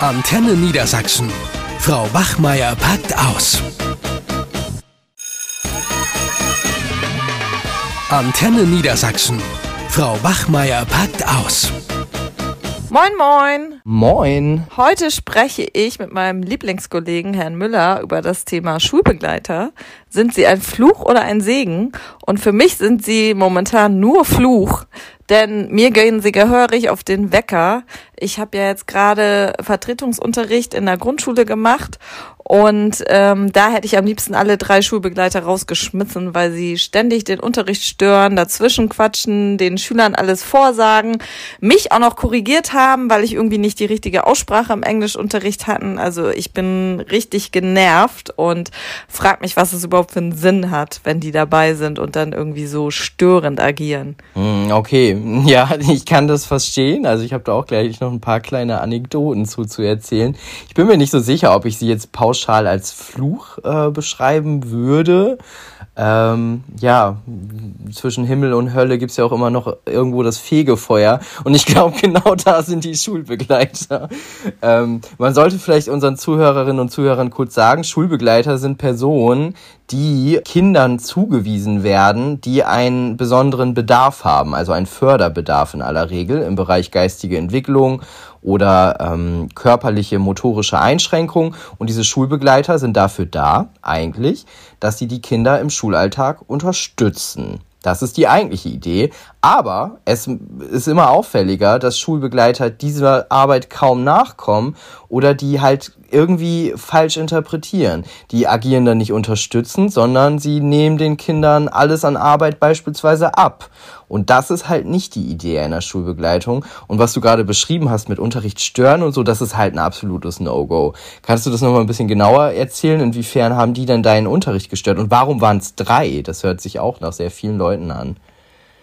Antenne Niedersachsen. Frau Wachmeier packt aus. Antenne Niedersachsen. Frau Wachmeier packt aus. Moin, moin. Moin. Heute spreche ich mit meinem Lieblingskollegen Herrn Müller über das Thema Schulbegleiter. Sind sie ein Fluch oder ein Segen? Und für mich sind sie momentan nur Fluch, denn mir gehen sie gehörig auf den Wecker. Ich habe ja jetzt gerade Vertretungsunterricht in der Grundschule gemacht und ähm, da hätte ich am liebsten alle drei Schulbegleiter rausgeschmissen, weil sie ständig den Unterricht stören, dazwischen quatschen, den Schülern alles vorsagen, mich auch noch korrigiert haben, weil ich irgendwie nicht die richtige Aussprache im Englischunterricht hatten. Also ich bin richtig genervt und frag mich, was es überhaupt für einen Sinn hat, wenn die dabei sind und dann irgendwie so störend agieren. Hm, ja, ich kann das verstehen. Also ich habe da auch gleich noch ein paar kleine Anekdoten zu, zu erzählen. Ich bin mir nicht so sicher, ob ich sie jetzt pauschal pauschal als Fluch äh, beschreiben würde. Ähm, ja, zwischen Himmel und Hölle gibt's ja auch immer noch irgendwo das Fegefeuer. Und ich glaube, genau da sind die Schulbegleiter. Ähm, man sollte vielleicht unseren Zuhörerinnen und Zuhörern kurz sagen, Schulbegleiter sind Personen, die Kindern zugewiesen werden, die einen besonderen Bedarf haben, also einen Förderbedarf in aller Regel im Bereich geistige Entwicklung oder ähm, körperliche motorische Einschränkungen. Und diese Schulbegleiter sind dafür da, eigentlich, dass sie die Kinder im Schulalltag unterstützen. Das ist die eigentliche Idee. Aber es ist immer auffälliger, dass Schulbegleiter dieser Arbeit kaum nachkommen oder die halt irgendwie falsch interpretieren. Die agieren dann nicht unterstützend, sondern sie nehmen den Kindern alles an Arbeit beispielsweise ab. Und das ist halt nicht die Idee einer Schulbegleitung. Und was du gerade beschrieben hast mit Unterricht stören und so, das ist halt ein absolutes No-Go. Kannst du das nochmal ein bisschen genauer erzählen? Inwiefern haben die denn deinen Unterricht gestört? Und warum waren es drei? Das hört sich auch nach sehr vielen Leuten an.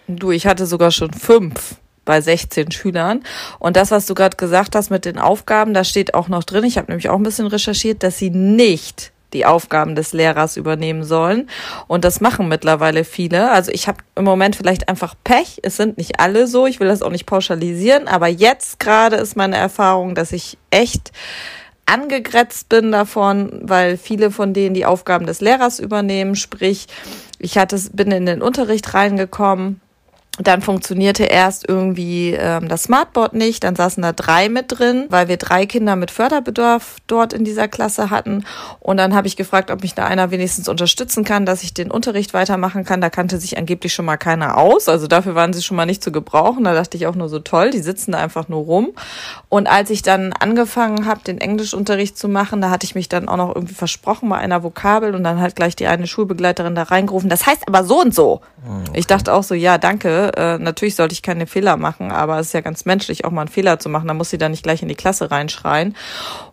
Du, ich hatte sogar schon fünf bei 16 Schülern. Und das, was du gerade gesagt hast mit den Aufgaben, da steht auch noch drin, ich habe nämlich auch ein bisschen recherchiert, dass sie nicht die Aufgaben des Lehrers übernehmen sollen. Und das machen mittlerweile viele. Also ich habe im Moment vielleicht einfach Pech. Es sind nicht alle so. Ich will das auch nicht pauschalisieren. Aber jetzt gerade ist meine Erfahrung, dass ich echt angegrätzt bin davon, weil viele von denen die Aufgaben des Lehrers übernehmen. Sprich, ich hatte, bin in den Unterricht reingekommen dann funktionierte erst irgendwie ähm, das Smartboard nicht. Dann saßen da drei mit drin, weil wir drei Kinder mit Förderbedarf dort in dieser Klasse hatten. Und dann habe ich gefragt, ob mich da einer wenigstens unterstützen kann, dass ich den Unterricht weitermachen kann. Da kannte sich angeblich schon mal keiner aus. Also dafür waren sie schon mal nicht zu gebrauchen. Da dachte ich auch nur so toll, die sitzen da einfach nur rum. Und als ich dann angefangen habe, den Englischunterricht zu machen, da hatte ich mich dann auch noch irgendwie versprochen bei einer Vokabel und dann hat gleich die eine Schulbegleiterin da reingerufen. Das heißt aber so und so. Ah, okay. Ich dachte auch so, ja, danke äh, natürlich sollte ich keine Fehler machen, aber es ist ja ganz menschlich, auch mal einen Fehler zu machen. Da muss sie dann nicht gleich in die Klasse reinschreien.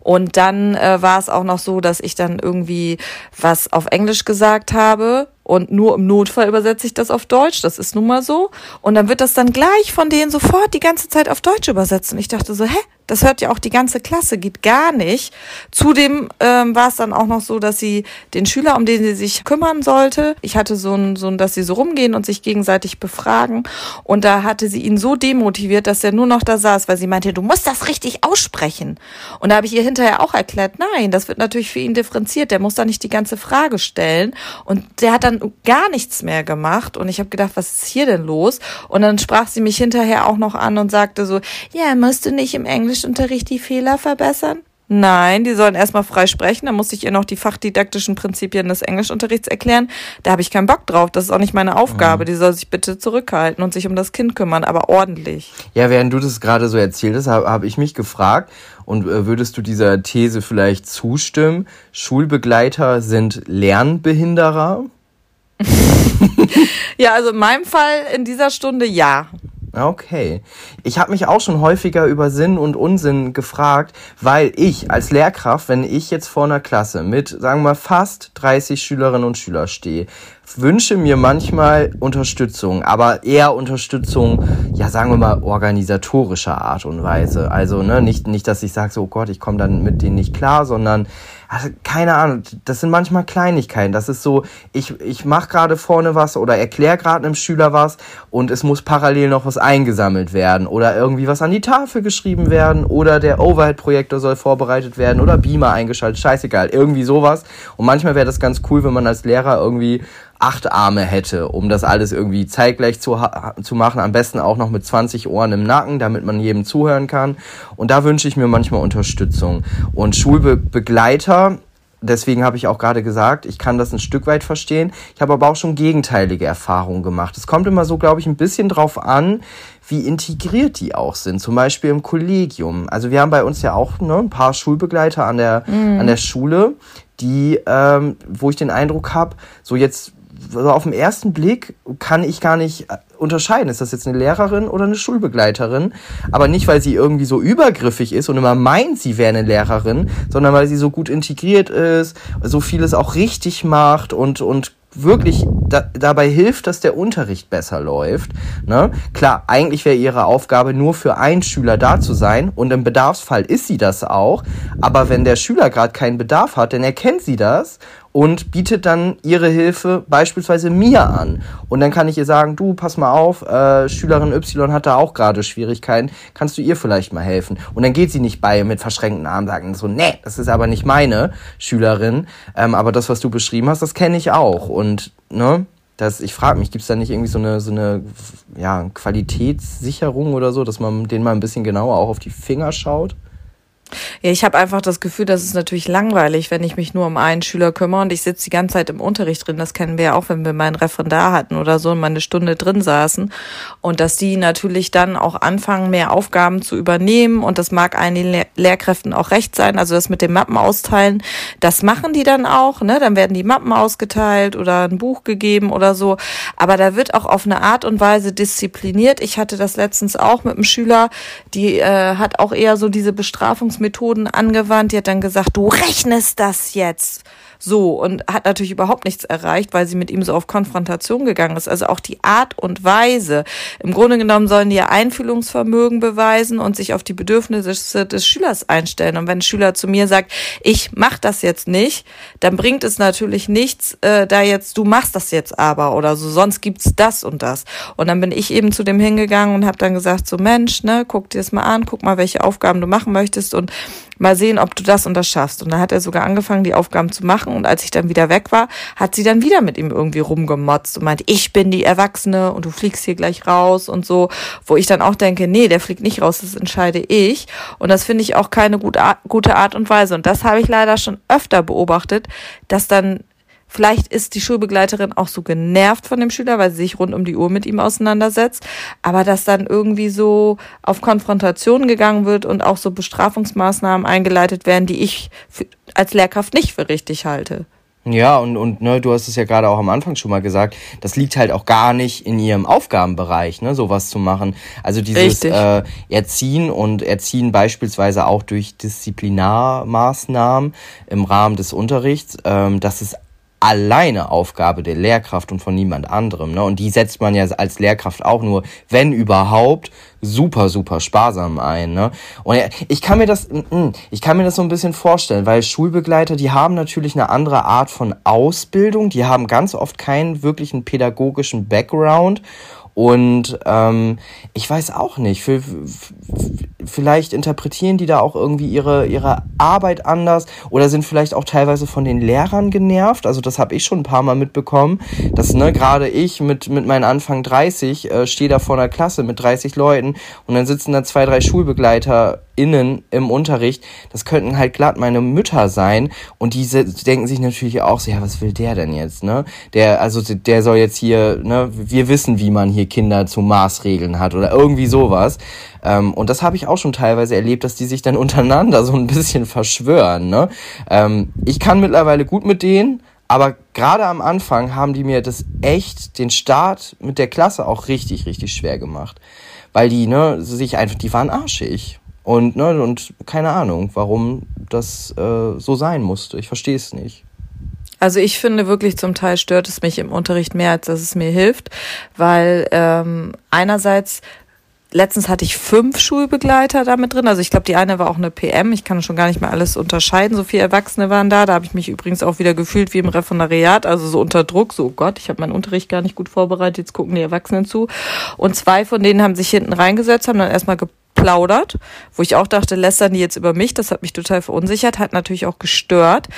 Und dann äh, war es auch noch so, dass ich dann irgendwie was auf Englisch gesagt habe und nur im Notfall übersetze ich das auf Deutsch. Das ist nun mal so. Und dann wird das dann gleich von denen sofort die ganze Zeit auf Deutsch übersetzt. Und ich dachte so, hä? Das hört ja auch die ganze Klasse, geht gar nicht. Zudem ähm, war es dann auch noch so, dass sie den Schüler, um den sie sich kümmern sollte, ich hatte so ein, so ein, dass sie so rumgehen und sich gegenseitig befragen. Und da hatte sie ihn so demotiviert, dass er nur noch da saß, weil sie meinte, du musst das richtig aussprechen. Und da habe ich ihr hinterher auch erklärt, nein, das wird natürlich für ihn differenziert. Der muss da nicht die ganze Frage stellen. Und der hat dann gar nichts mehr gemacht. Und ich habe gedacht, was ist hier denn los? Und dann sprach sie mich hinterher auch noch an und sagte so, ja, musst du nicht im Englisch Englischunterricht die Fehler verbessern? Nein, die sollen erstmal frei sprechen. Da muss ich ihr noch die fachdidaktischen Prinzipien des Englischunterrichts erklären. Da habe ich keinen Bock drauf. Das ist auch nicht meine Aufgabe. Mhm. Die soll sich bitte zurückhalten und sich um das Kind kümmern, aber ordentlich. Ja, während du das gerade so erzählt hast, habe hab ich mich gefragt, und äh, würdest du dieser These vielleicht zustimmen? Schulbegleiter sind Lernbehinderer? ja, also in meinem Fall in dieser Stunde ja. Okay. Ich habe mich auch schon häufiger über Sinn und Unsinn gefragt, weil ich als Lehrkraft, wenn ich jetzt vor einer Klasse mit, sagen wir mal, fast 30 Schülerinnen und Schüler stehe, wünsche mir manchmal Unterstützung, aber eher Unterstützung, ja, sagen wir mal, organisatorischer Art und Weise. Also, ne, nicht, nicht, dass ich sage, so, oh Gott, ich komme dann mit denen nicht klar, sondern also, keine Ahnung, das sind manchmal Kleinigkeiten. Das ist so, ich, ich mache gerade vorne was oder erkläre gerade einem Schüler was und es muss parallel noch was eingesammelt werden oder irgendwie was an die Tafel geschrieben werden oder der Overhead-Projektor soll vorbereitet werden oder Beamer eingeschaltet, scheißegal, irgendwie sowas. Und manchmal wäre das ganz cool, wenn man als Lehrer irgendwie acht Arme hätte, um das alles irgendwie zeitgleich zu, zu machen. Am besten auch noch mit 20 Ohren im Nacken, damit man jedem zuhören kann. Und da wünsche ich mir manchmal Unterstützung. Und Schulbegleiter, deswegen habe ich auch gerade gesagt, ich kann das ein Stück weit verstehen. Ich habe aber auch schon gegenteilige Erfahrungen gemacht. Es kommt immer so, glaube ich, ein bisschen drauf an, wie integriert die auch sind. Zum Beispiel im Kollegium. Also wir haben bei uns ja auch ne, ein paar Schulbegleiter an der, mhm. an der Schule, die, ähm, wo ich den Eindruck habe, so jetzt also auf den ersten Blick kann ich gar nicht äh, unterscheiden, ist das jetzt eine Lehrerin oder eine Schulbegleiterin. Aber nicht, weil sie irgendwie so übergriffig ist und immer meint, sie wäre eine Lehrerin, sondern weil sie so gut integriert ist, so vieles auch richtig macht und, und wirklich da, dabei hilft, dass der Unterricht besser läuft. Ne? Klar, eigentlich wäre ihre Aufgabe nur für einen Schüler da zu sein und im Bedarfsfall ist sie das auch. Aber wenn der Schüler gerade keinen Bedarf hat, dann erkennt sie das und bietet dann ihre Hilfe beispielsweise mir an. Und dann kann ich ihr sagen, du, pass mal auf, äh, Schülerin Y hat da auch gerade Schwierigkeiten, kannst du ihr vielleicht mal helfen? Und dann geht sie nicht bei mit verschränkten Armen sagen so, nee, das ist aber nicht meine Schülerin, ähm, aber das, was du beschrieben hast, das kenne ich auch. Und, ne, das, ich frage mich, gibt es da nicht irgendwie so eine, so eine ja, Qualitätssicherung oder so, dass man denen mal ein bisschen genauer auch auf die Finger schaut? Ja, ich habe einfach das Gefühl, das ist natürlich langweilig, wenn ich mich nur um einen Schüler kümmere und ich sitze die ganze Zeit im Unterricht drin. Das kennen wir ja auch, wenn wir mal einen Referendar hatten oder so und mal eine Stunde drin saßen. Und dass die natürlich dann auch anfangen, mehr Aufgaben zu übernehmen. Und das mag einigen Lehr Lehrkräften auch recht sein. Also das mit den Mappen austeilen, das machen die dann auch. Ne? Dann werden die Mappen ausgeteilt oder ein Buch gegeben oder so. Aber da wird auch auf eine Art und Weise diszipliniert. Ich hatte das letztens auch mit einem Schüler, die äh, hat auch eher so diese Bestrafungs Methoden angewandt. Die hat dann gesagt, du rechnest das jetzt. So, und hat natürlich überhaupt nichts erreicht, weil sie mit ihm so auf Konfrontation gegangen ist. Also auch die Art und Weise. Im Grunde genommen sollen die ja Einfühlungsvermögen beweisen und sich auf die Bedürfnisse des Schülers einstellen. Und wenn ein Schüler zu mir sagt, ich mach das jetzt nicht, dann bringt es natürlich nichts, äh, da jetzt, du machst das jetzt aber oder so, sonst gibt's das und das. Und dann bin ich eben zu dem hingegangen und habe dann gesagt, so Mensch, ne, guck dir das mal an, guck mal, welche Aufgaben du machen möchtest und mal sehen, ob du das und das schaffst. Und dann hat er sogar angefangen, die Aufgaben zu machen. Und als ich dann wieder weg war, hat sie dann wieder mit ihm irgendwie rumgemotzt und meint, ich bin die Erwachsene und du fliegst hier gleich raus und so. Wo ich dann auch denke, nee, der fliegt nicht raus, das entscheide ich. Und das finde ich auch keine gute Art und Weise. Und das habe ich leider schon öfter beobachtet, dass dann Vielleicht ist die Schulbegleiterin auch so genervt von dem Schüler, weil sie sich rund um die Uhr mit ihm auseinandersetzt. Aber dass dann irgendwie so auf Konfrontation gegangen wird und auch so Bestrafungsmaßnahmen eingeleitet werden, die ich als Lehrkraft nicht für richtig halte. Ja, und, und ne, du hast es ja gerade auch am Anfang schon mal gesagt, das liegt halt auch gar nicht in ihrem Aufgabenbereich, ne, sowas zu machen. Also dieses äh, Erziehen und Erziehen beispielsweise auch durch Disziplinarmaßnahmen im Rahmen des Unterrichts, ähm, das ist alleine Aufgabe der Lehrkraft und von niemand anderem. Ne? Und die setzt man ja als Lehrkraft auch nur, wenn überhaupt, super, super sparsam ein. Ne? Und ich kann mir das, mm, mm, ich kann mir das so ein bisschen vorstellen, weil Schulbegleiter, die haben natürlich eine andere Art von Ausbildung, die haben ganz oft keinen wirklichen pädagogischen Background und ähm, ich weiß auch nicht, für, vielleicht interpretieren die da auch irgendwie ihre, ihre Arbeit anders oder sind vielleicht auch teilweise von den Lehrern genervt. Also das habe ich schon ein paar Mal mitbekommen, dass ne, gerade ich mit, mit meinen Anfang 30 äh, stehe da vor einer Klasse mit 30 Leuten und dann sitzen da zwei, drei Schulbegleiter innen im Unterricht, das könnten halt glatt meine Mütter sein und diese denken sich natürlich auch so, ja, was will der denn jetzt, ne? Der, also der soll jetzt hier, ne, wir wissen, wie man hier Kinder zu Maßregeln hat oder irgendwie sowas. Ähm, und das habe ich auch schon teilweise erlebt, dass die sich dann untereinander so ein bisschen verschwören, ne? Ähm, ich kann mittlerweile gut mit denen, aber gerade am Anfang haben die mir das echt, den Start mit der Klasse auch richtig, richtig schwer gemacht. Weil die, ne, sich einfach, die waren arschig. Und, ne, und keine Ahnung, warum das äh, so sein musste. Ich verstehe es nicht. Also ich finde wirklich zum Teil stört es mich im Unterricht mehr, als dass es mir hilft, weil ähm, einerseits letztens hatte ich fünf Schulbegleiter damit drin. Also ich glaube, die eine war auch eine PM. Ich kann schon gar nicht mehr alles unterscheiden. So viele Erwachsene waren da. Da habe ich mich übrigens auch wieder gefühlt wie im Referendariat, also so unter Druck. So, oh Gott, ich habe meinen Unterricht gar nicht gut vorbereitet. Jetzt gucken die Erwachsenen zu. Und zwei von denen haben sich hinten reingesetzt, haben dann erstmal geplaudert, wo ich auch dachte, lästern die jetzt über mich, das hat mich total verunsichert, hat natürlich auch gestört.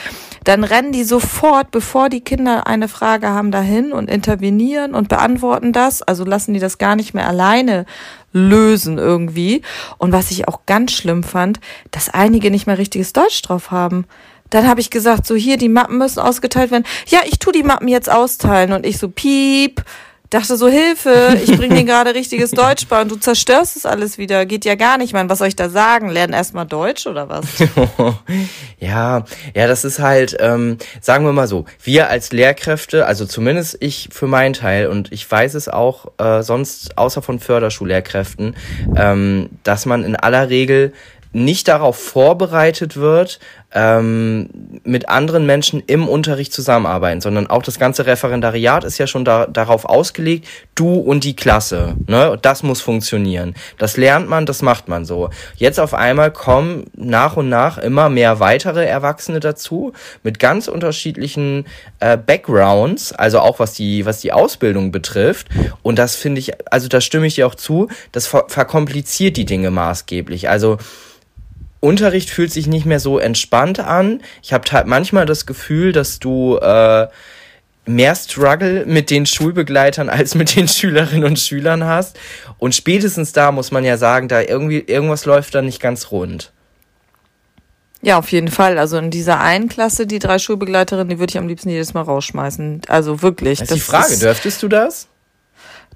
Dann rennen die sofort, bevor die Kinder eine Frage haben, dahin und intervenieren und beantworten das, also lassen die das gar nicht mehr alleine lösen irgendwie. Und was ich auch ganz schlimm fand, dass einige nicht mehr richtiges Deutsch drauf haben. Dann habe ich gesagt, so hier, die Mappen müssen ausgeteilt werden. Ja, ich tu die Mappen jetzt austeilen. Und ich so, piep, dachte so, Hilfe, ich bringe dir gerade richtiges Deutsch bei und du zerstörst es alles wieder. Geht ja gar nicht, Mann. Was soll ich da sagen? Lernen erstmal Deutsch oder was? ja, ja, das ist halt, ähm, sagen wir mal so, wir als Lehrkräfte, also zumindest ich für meinen Teil und ich weiß es auch äh, sonst außer von Förderschullehrkräften, ähm, dass man in aller Regel nicht darauf vorbereitet wird, ähm, mit anderen Menschen im Unterricht zusammenarbeiten, sondern auch das ganze Referendariat ist ja schon da, darauf ausgelegt, du und die Klasse, ne, das muss funktionieren. Das lernt man, das macht man so. Jetzt auf einmal kommen nach und nach immer mehr weitere Erwachsene dazu mit ganz unterschiedlichen äh, Backgrounds, also auch was die was die Ausbildung betrifft. Und das finde ich, also da stimme ich dir auch zu, das ver verkompliziert die Dinge maßgeblich. Also Unterricht fühlt sich nicht mehr so entspannt an. Ich habe halt manchmal das Gefühl, dass du äh, mehr Struggle mit den Schulbegleitern als mit den Schülerinnen und Schülern hast. Und spätestens da muss man ja sagen, da irgendwie irgendwas läuft da nicht ganz rund. Ja, auf jeden Fall. Also in dieser einen Klasse, die drei Schulbegleiterinnen, die würde ich am liebsten jedes Mal rausschmeißen. Also wirklich. Das ist die Frage, ist, dürftest du das?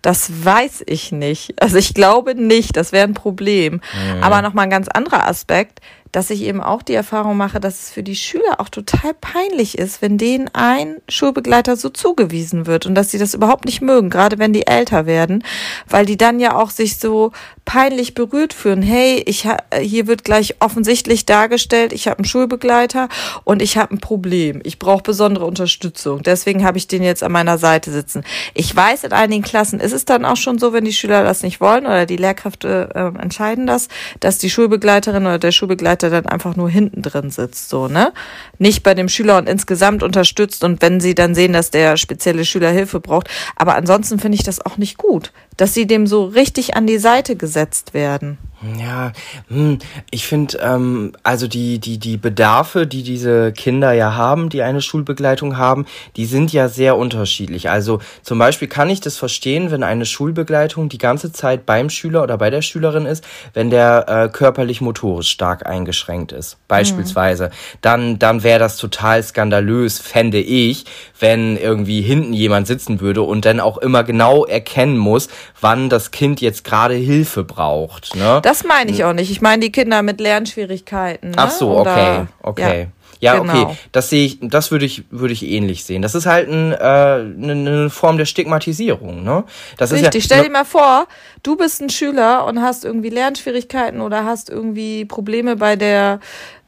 Das weiß ich nicht. Also ich glaube nicht, das wäre ein Problem. Mhm. Aber nochmal ein ganz anderer Aspekt dass ich eben auch die Erfahrung mache, dass es für die Schüler auch total peinlich ist, wenn denen ein Schulbegleiter so zugewiesen wird und dass sie das überhaupt nicht mögen, gerade wenn die älter werden, weil die dann ja auch sich so peinlich berührt fühlen. Hey, ich hier wird gleich offensichtlich dargestellt, ich habe einen Schulbegleiter und ich habe ein Problem. Ich brauche besondere Unterstützung. Deswegen habe ich den jetzt an meiner Seite sitzen. Ich weiß, in einigen Klassen ist es dann auch schon so, wenn die Schüler das nicht wollen oder die Lehrkräfte äh, entscheiden das, dass die Schulbegleiterin oder der Schulbegleiter Schulleiter dann einfach nur hinten drin sitzt, so, ne? Nicht bei dem Schüler und insgesamt unterstützt und wenn sie dann sehen, dass der spezielle Schüler Hilfe braucht. Aber ansonsten finde ich das auch nicht gut, dass sie dem so richtig an die Seite gesetzt werden. Ja, hm, ich finde, ähm, also die, die, die Bedarfe, die diese Kinder ja haben, die eine Schulbegleitung haben, die sind ja sehr unterschiedlich. Also zum Beispiel kann ich das verstehen, wenn eine Schulbegleitung die ganze Zeit beim Schüler oder bei der Schülerin ist, wenn der äh, körperlich-motorisch stark eingeschränkt ist, beispielsweise. Mhm. Dann, dann wäre das total skandalös, fände ich, wenn irgendwie hinten jemand sitzen würde und dann auch immer genau erkennen muss, wann das Kind jetzt gerade Hilfe braucht. Ne? Das meine ich auch nicht. Ich meine die Kinder mit Lernschwierigkeiten. Ne? Ach so, okay, okay. Ja. Ja, genau. okay, das sehe ich, das würde ich, würde ich ähnlich sehen. Das ist halt ein, äh, eine, eine Form der Stigmatisierung, ne? Das Richtig, ist ja, stell dir mal vor, du bist ein Schüler und hast irgendwie Lernschwierigkeiten oder hast irgendwie Probleme bei der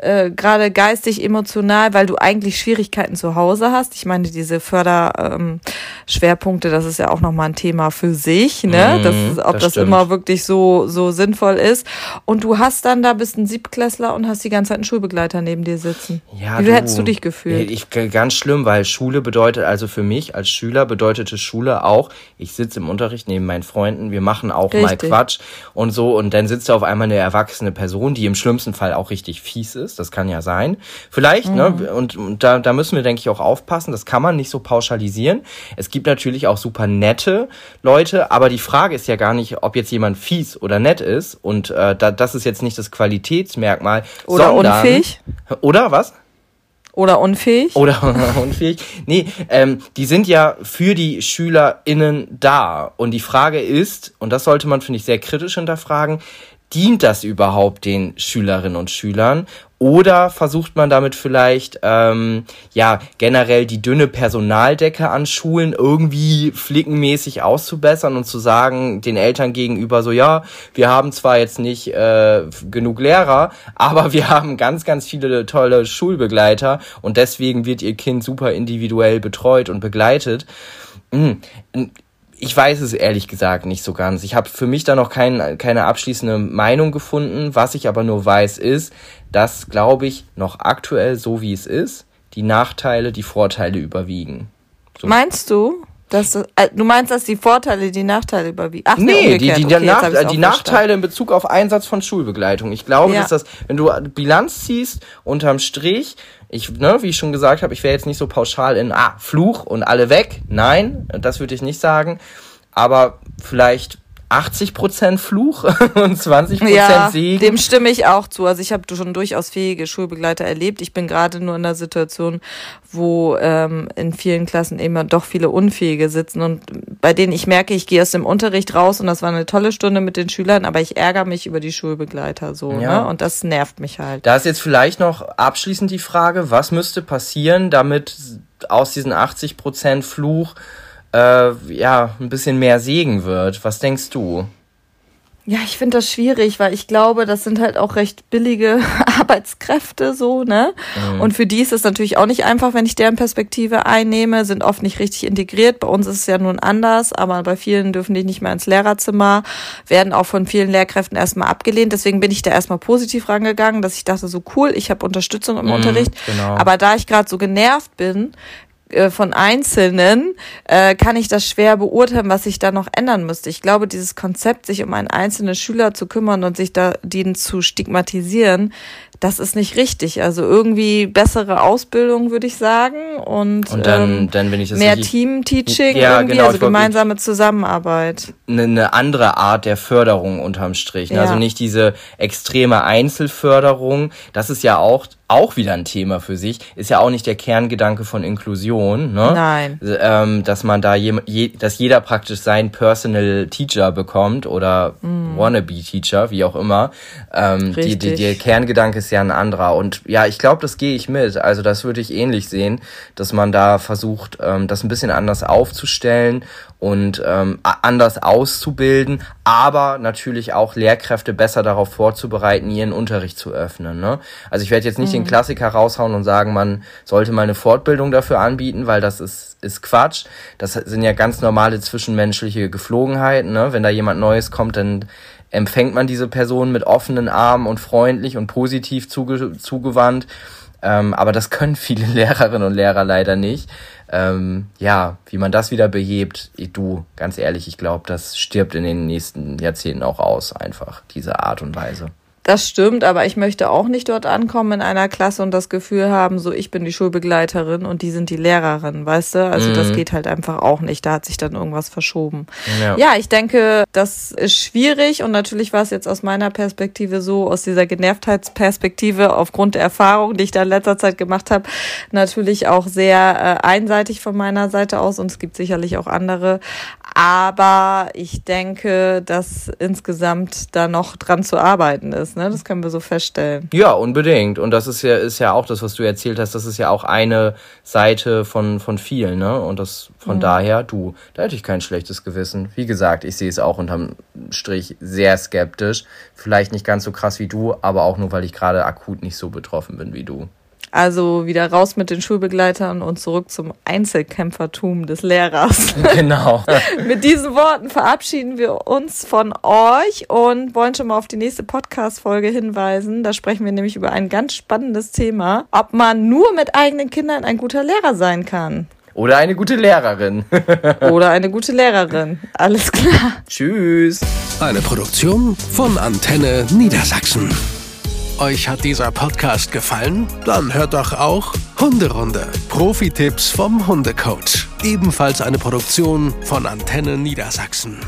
äh, gerade geistig, emotional, weil du eigentlich Schwierigkeiten zu Hause hast. Ich meine, diese Förderschwerpunkte, ähm, das ist ja auch nochmal ein Thema für sich, ne? Mm, das, ob das, das immer wirklich so, so sinnvoll ist. Und du hast dann da bist ein Siebtklässler und hast die ganze Zeit einen Schulbegleiter neben dir sitzen. Ja, Wie du, hättest du dich gefühlt? Ich, ganz schlimm, weil Schule bedeutet, also für mich als Schüler bedeutete Schule auch, ich sitze im Unterricht neben meinen Freunden, wir machen auch richtig. mal Quatsch und so und dann sitzt da auf einmal eine erwachsene Person, die im schlimmsten Fall auch richtig fies ist. Das kann ja sein. Vielleicht, ne? mhm. ne? Und, und da, da müssen wir, denke ich, auch aufpassen. Das kann man nicht so pauschalisieren. Es gibt natürlich auch super nette Leute, aber die Frage ist ja gar nicht, ob jetzt jemand fies oder nett ist. Und äh, da, das ist jetzt nicht das Qualitätsmerkmal. Oder sondern, unfähig. Oder was? Oder unfähig? Oder unfähig. Nee, ähm, die sind ja für die SchülerInnen da. Und die Frage ist, und das sollte man, finde ich, sehr kritisch hinterfragen, dient das überhaupt den Schülerinnen und Schülern? Oder versucht man damit vielleicht ähm, ja generell die dünne Personaldecke an Schulen irgendwie flickenmäßig auszubessern und zu sagen den Eltern gegenüber so ja wir haben zwar jetzt nicht äh, genug Lehrer, aber wir haben ganz ganz viele tolle Schulbegleiter und deswegen wird ihr Kind super individuell betreut und begleitet. Hm ich weiß es ehrlich gesagt nicht so ganz. Ich habe für mich da noch kein, keine abschließende Meinung gefunden. Was ich aber nur weiß, ist, dass, glaube ich, noch aktuell so wie es ist, die Nachteile die Vorteile überwiegen. So. Meinst du? Dass du, äh, du meinst, dass die Vorteile die Nachteile überwiegen? Ach, nee, die, die, okay, Nach die Nachteile in Bezug auf Einsatz von Schulbegleitung. Ich glaube, ja. dass das, wenn du Bilanz ziehst, unterm Strich, ich, ne, wie ich schon gesagt habe, ich wäre jetzt nicht so pauschal in, ah, Fluch und alle weg. Nein, das würde ich nicht sagen. Aber vielleicht 80% Fluch und 20% ja, Segen. Dem stimme ich auch zu. Also ich habe schon durchaus fähige Schulbegleiter erlebt. Ich bin gerade nur in einer Situation, wo ähm, in vielen Klassen eben doch viele Unfähige sitzen und bei denen ich merke, ich gehe aus dem Unterricht raus und das war eine tolle Stunde mit den Schülern, aber ich ärgere mich über die Schulbegleiter so. Ja. Ne? Und das nervt mich halt. Da ist jetzt vielleicht noch abschließend die Frage, was müsste passieren, damit aus diesen 80% Fluch äh, ja, ein bisschen mehr Segen wird. Was denkst du? Ja, ich finde das schwierig, weil ich glaube, das sind halt auch recht billige Arbeitskräfte so, ne? Mhm. Und für die ist es natürlich auch nicht einfach, wenn ich deren Perspektive einnehme, sind oft nicht richtig integriert. Bei uns ist es ja nun anders, aber bei vielen dürfen die nicht mehr ins Lehrerzimmer, werden auch von vielen Lehrkräften erstmal abgelehnt. Deswegen bin ich da erstmal positiv rangegangen, dass ich dachte, so cool, ich habe Unterstützung im mhm, Unterricht. Genau. Aber da ich gerade so genervt bin, äh, von Einzelnen äh, kann ich das schwer beurteilen, was sich da noch ändern müsste. Ich glaube, dieses Konzept, sich um einen einzelnen Schüler zu kümmern und sich da den zu stigmatisieren, das ist nicht richtig. Also irgendwie bessere Ausbildung, würde ich sagen. Und, und dann, ähm, dann wenn ich das mehr Team-Teaching, ja, irgendwie, genau, also gemeinsame Zusammenarbeit. Eine, eine andere Art der Förderung unterm Strich. Ne? Ja. Also nicht diese extreme Einzelförderung. Das ist ja auch auch wieder ein Thema für sich, ist ja auch nicht der Kerngedanke von Inklusion, ne? Nein. Ähm, dass man da je, je, dass jeder praktisch seinen Personal Teacher bekommt oder mm. wannabe Teacher, wie auch immer. Ähm, die, die, der Kerngedanke ist ja ein anderer. Und ja, ich glaube, das gehe ich mit. Also das würde ich ähnlich sehen, dass man da versucht, ähm, das ein bisschen anders aufzustellen und ähm, anders auszubilden, aber natürlich auch Lehrkräfte besser darauf vorzubereiten, ihren Unterricht zu öffnen. Ne? Also ich werde jetzt nicht mhm. den Klassiker raushauen und sagen, man sollte mal eine Fortbildung dafür anbieten, weil das ist, ist Quatsch. Das sind ja ganz normale zwischenmenschliche Geflogenheiten. Ne? Wenn da jemand Neues kommt, dann empfängt man diese Person mit offenen Armen und freundlich und positiv zuge zugewandt. Ähm, aber das können viele Lehrerinnen und Lehrer leider nicht. Ähm, ja, wie man das wieder behebt, du, ganz ehrlich, ich glaube, das stirbt in den nächsten Jahrzehnten auch aus, einfach, diese Art und Weise. Das stimmt, aber ich möchte auch nicht dort ankommen in einer Klasse und das Gefühl haben, so ich bin die Schulbegleiterin und die sind die Lehrerin, weißt du? Also mhm. das geht halt einfach auch nicht. Da hat sich dann irgendwas verschoben. Ja. ja, ich denke, das ist schwierig und natürlich war es jetzt aus meiner Perspektive so, aus dieser Genervtheitsperspektive aufgrund der Erfahrung, die ich da in letzter Zeit gemacht habe, natürlich auch sehr äh, einseitig von meiner Seite aus und es gibt sicherlich auch andere. Aber ich denke, dass insgesamt da noch dran zu arbeiten ist. Ne? Das können wir so feststellen. Ja, unbedingt. Und das ist ja, ist ja auch das, was du erzählt hast. Das ist ja auch eine Seite von, von vielen. Ne? Und das von mhm. daher, du, da hätte ich kein schlechtes Gewissen. Wie gesagt, ich sehe es auch unterm Strich sehr skeptisch. Vielleicht nicht ganz so krass wie du, aber auch nur, weil ich gerade akut nicht so betroffen bin wie du. Also wieder raus mit den Schulbegleitern und zurück zum Einzelkämpfertum des Lehrers. Genau. mit diesen Worten verabschieden wir uns von euch und wollen schon mal auf die nächste Podcast-Folge hinweisen. Da sprechen wir nämlich über ein ganz spannendes Thema, ob man nur mit eigenen Kindern ein guter Lehrer sein kann. Oder eine gute Lehrerin. Oder eine gute Lehrerin. Alles klar. Tschüss. Eine Produktion von Antenne Niedersachsen. Euch hat dieser Podcast gefallen? Dann hört doch auch Hunderunde. Profi-Tipps vom Hundecoach. Ebenfalls eine Produktion von Antenne Niedersachsen.